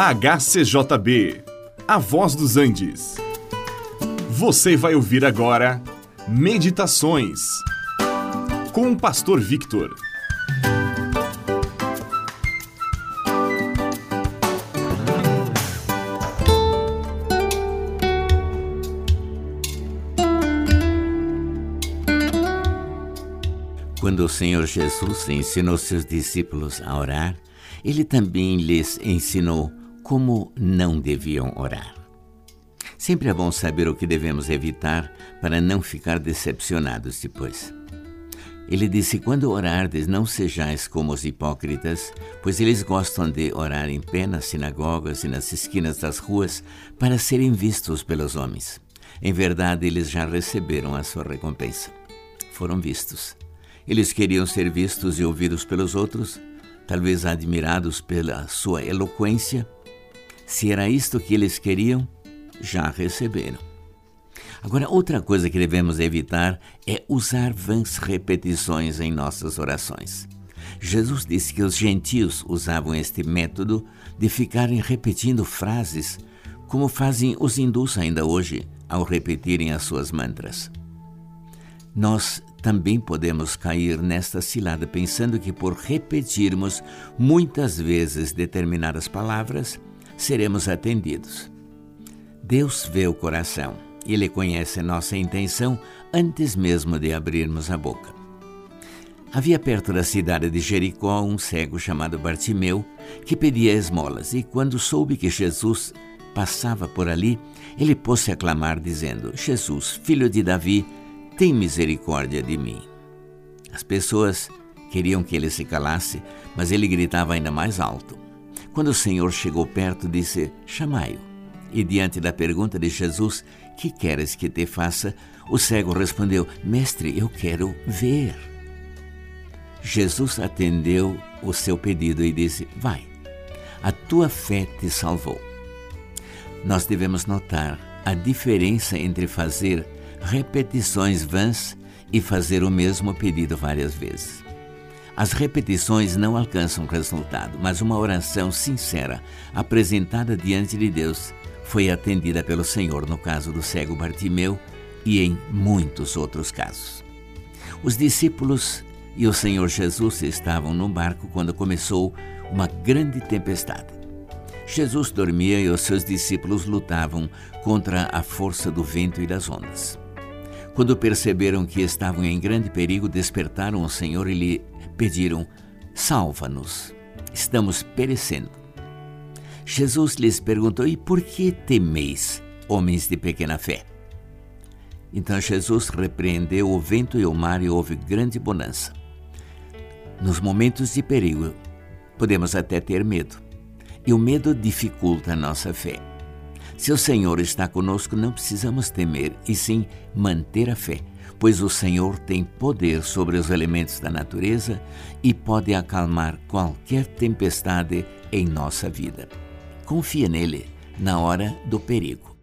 HCJB, A Voz dos Andes. Você vai ouvir agora Meditações com o Pastor Victor. Quando o Senhor Jesus ensinou seus discípulos a orar, ele também lhes ensinou como não deviam orar. Sempre é bom saber o que devemos evitar para não ficar decepcionados depois. Ele disse: Quando orardes, não sejais como os hipócritas, pois eles gostam de orar em pé nas sinagogas e nas esquinas das ruas para serem vistos pelos homens. Em verdade, eles já receberam a sua recompensa. Foram vistos. Eles queriam ser vistos e ouvidos pelos outros, talvez admirados pela sua eloquência. Se era isto que eles queriam, já receberam. Agora, outra coisa que devemos evitar é usar vãs repetições em nossas orações. Jesus disse que os gentios usavam este método de ficarem repetindo frases, como fazem os hindus ainda hoje ao repetirem as suas mantras. Nós também podemos cair nesta cilada pensando que por repetirmos muitas vezes determinadas palavras, seremos atendidos. Deus vê o coração. Ele conhece nossa intenção antes mesmo de abrirmos a boca. Havia perto da cidade de Jericó um cego chamado Bartimeu que pedia esmolas, e quando soube que Jesus passava por ali, ele pôs-se a clamar, dizendo: Jesus, filho de Davi, tem misericórdia de mim. As pessoas queriam que ele se calasse, mas ele gritava ainda mais alto. Quando o Senhor chegou perto, disse: Chamai-o. E diante da pergunta de Jesus: Que queres que te faça? O cego respondeu: Mestre, eu quero ver. Jesus atendeu o seu pedido e disse: Vai, a tua fé te salvou. Nós devemos notar a diferença entre fazer repetições vãs e fazer o mesmo pedido várias vezes. As repetições não alcançam resultado, mas uma oração sincera, apresentada diante de Deus, foi atendida pelo Senhor no caso do cego Bartimeu e em muitos outros casos. Os discípulos e o Senhor Jesus estavam no barco quando começou uma grande tempestade. Jesus dormia e os seus discípulos lutavam contra a força do vento e das ondas. Quando perceberam que estavam em grande perigo, despertaram o Senhor e lhe pediram: Salva-nos, estamos perecendo. Jesus lhes perguntou: E por que temeis, homens de pequena fé? Então Jesus repreendeu o vento e o mar e houve grande bonança. Nos momentos de perigo, podemos até ter medo, e o medo dificulta a nossa fé. Se o Senhor está conosco, não precisamos temer, e sim manter a fé, pois o Senhor tem poder sobre os elementos da natureza e pode acalmar qualquer tempestade em nossa vida. Confia nele na hora do perigo.